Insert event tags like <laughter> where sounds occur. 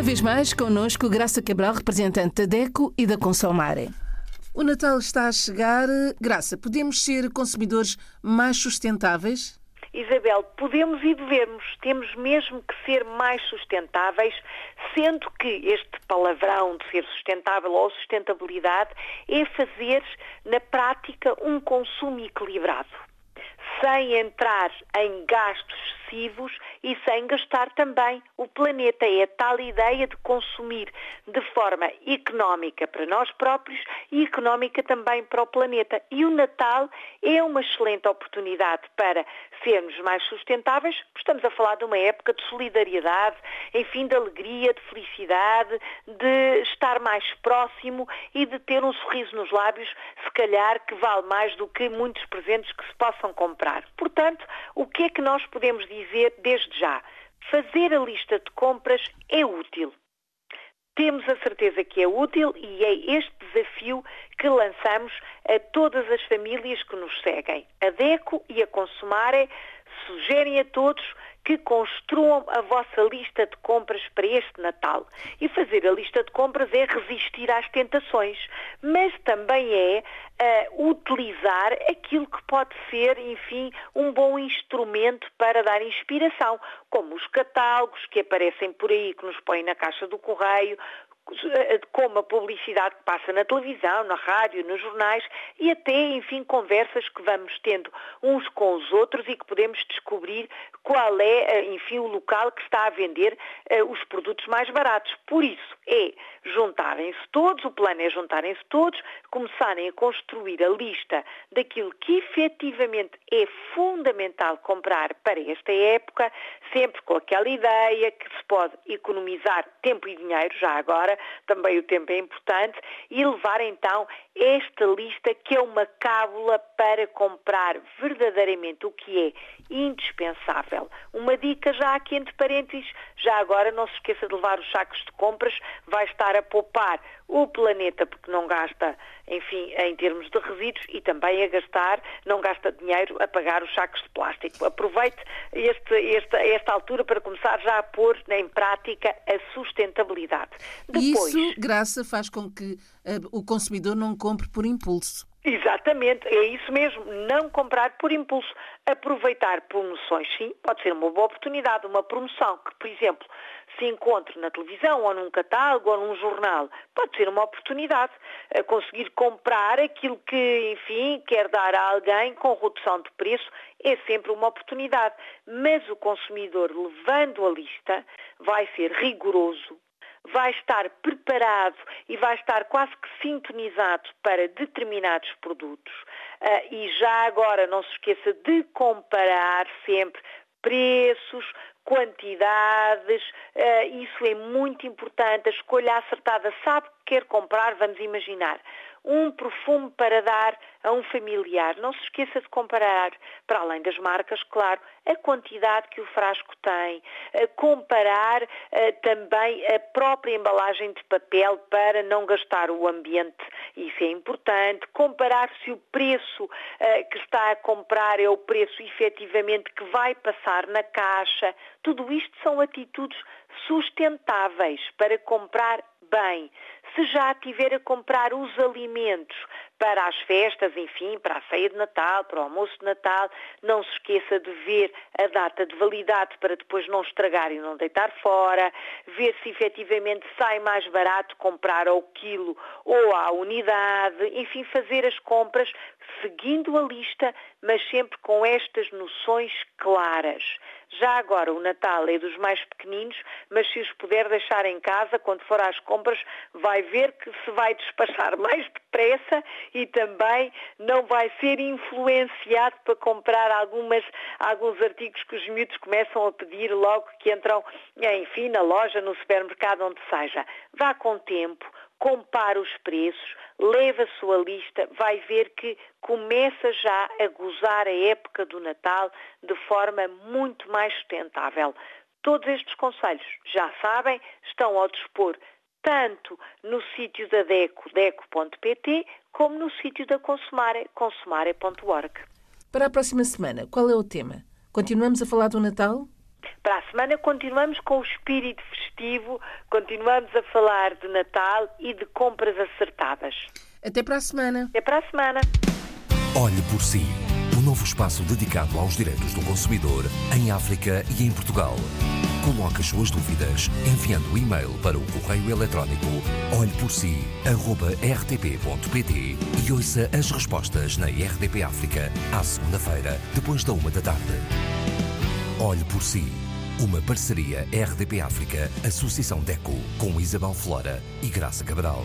Uma vez mais, connosco Graça Cabral, representante da DECO e da Consomare. O Natal está a chegar. Graça, podemos ser consumidores mais sustentáveis? Isabel, podemos e devemos, temos mesmo que ser mais sustentáveis, sendo que este palavrão de ser sustentável ou sustentabilidade é fazer, na prática, um consumo equilibrado sem entrar em gastos excessivos e sem gastar também o planeta. É a tal ideia de consumir de forma económica para nós próprios e económica também para o planeta. E o Natal é uma excelente oportunidade para sermos mais sustentáveis. Estamos a falar de uma época de solidariedade, enfim, de alegria, de felicidade, de estar mais próximo e de ter um sorriso nos lábios, se calhar que vale mais do que muitos presentes que se possam comprar. Portanto, o que é que nós podemos dizer desde já? Fazer a lista de compras é útil. Temos a certeza que é útil e é este desafio que lançamos a todas as famílias que nos seguem. A DECO e a Consumare sugerem a todos que construam a vossa lista de compras para este Natal. E fazer a lista de compras é resistir às tentações, mas também é uh, utilizar aquilo que pode ser, enfim, um bom instrumento para dar inspiração, como os catálogos que aparecem por aí, que nos põem na caixa do correio, como a publicidade que passa na televisão, na rádio, nos jornais e até, enfim, conversas que vamos tendo uns com os outros e que podemos descobrir qual é, eh, enfim, o local que está a vender os produtos mais baratos. Por isso, é juntarem-se todos, o plano é juntarem-se todos, começarem a construir a lista daquilo que efetivamente é fundamental comprar para esta época, sempre com aquela ideia que se pode economizar tempo e dinheiro, já agora, também o tempo é importante, e levar então esta lista que é uma cábula para comprar verdadeiramente o que é indispensável. Uma dica já aqui entre parênteses, já agora não se esqueça de levar os sacos de compras, vai estar a poupar o planeta porque não gasta, enfim, em termos de resíduos e também a gastar, não gasta dinheiro a pagar os sacos de plástico. Aproveite este, esta, esta altura para começar já a pôr em prática a sustentabilidade. Depois, Isso, Graça, faz com que uh, o consumidor não compre por impulso. Exatamente, é isso mesmo, não comprar por impulso. Aproveitar promoções, sim, pode ser uma boa oportunidade, uma promoção que, por exemplo, se encontre na televisão ou num catálogo ou num jornal, pode ser uma oportunidade a conseguir comprar aquilo que, enfim, quer dar a alguém com redução de preço, é sempre uma oportunidade. Mas o consumidor, levando a lista, vai ser rigoroso, vai estar preparado e vai estar quase que sintonizado para determinados produtos. Uh, e já agora não se esqueça de comparar sempre preços, quantidades, uh, isso é muito importante, a escolha acertada, sabe que quer comprar, vamos imaginar, um perfume para dar a um familiar. Não se esqueça de comparar, para além das marcas, claro, a quantidade que o frasco tem, comparar uh, também a própria embalagem de papel para não gastar o ambiente, isso é importante, comparar se o preço que está a comprar é o preço efetivamente que vai passar na caixa, tudo isto são atitudes sustentáveis para comprar bem. Se já tiver a comprar os alimentos para as festas, enfim, para a ceia de Natal, para o almoço de Natal, não se esqueça de ver a data de validade para depois não estragar e não deitar fora, ver se efetivamente sai mais barato comprar ao quilo ou à unidade, enfim, fazer as compras seguindo a lista, mas sempre com estas noções claras. Já agora, o Natal é dos mais pequeninos, mas se os puder deixar em casa, quando for às compras, vai ver que se vai despachar <laughs> mais depressa e também não vai ser influenciado para comprar algumas, alguns artigos que os miúdos começam a pedir logo que entram, enfim, na loja, no supermercado, onde seja. Vá com tempo, compare os preços, leve a sua lista, vai ver que começa já a gozar a época do Natal de forma muito mais sustentável. Todos estes conselhos, já sabem, estão ao dispor tanto no sítio da DECO, deco.pt, como no sítio da Consumare, consumare.org. Para a próxima semana, qual é o tema? Continuamos a falar do Natal? Para a semana continuamos com o espírito festivo, continuamos a falar de Natal e de compras acertadas. Até para a semana. Até para a semana. Olhe por si. Um novo espaço dedicado aos direitos do consumidor em África e em Portugal. Coloque as suas dúvidas enviando o e-mail para o correio eletrónico olheporsi.rtp.pt e ouça as respostas na RDP África à segunda-feira, depois da uma da tarde. Olhe por si. Uma parceria RDP África, Associação DECO, com Isabel Flora e Graça Cabral.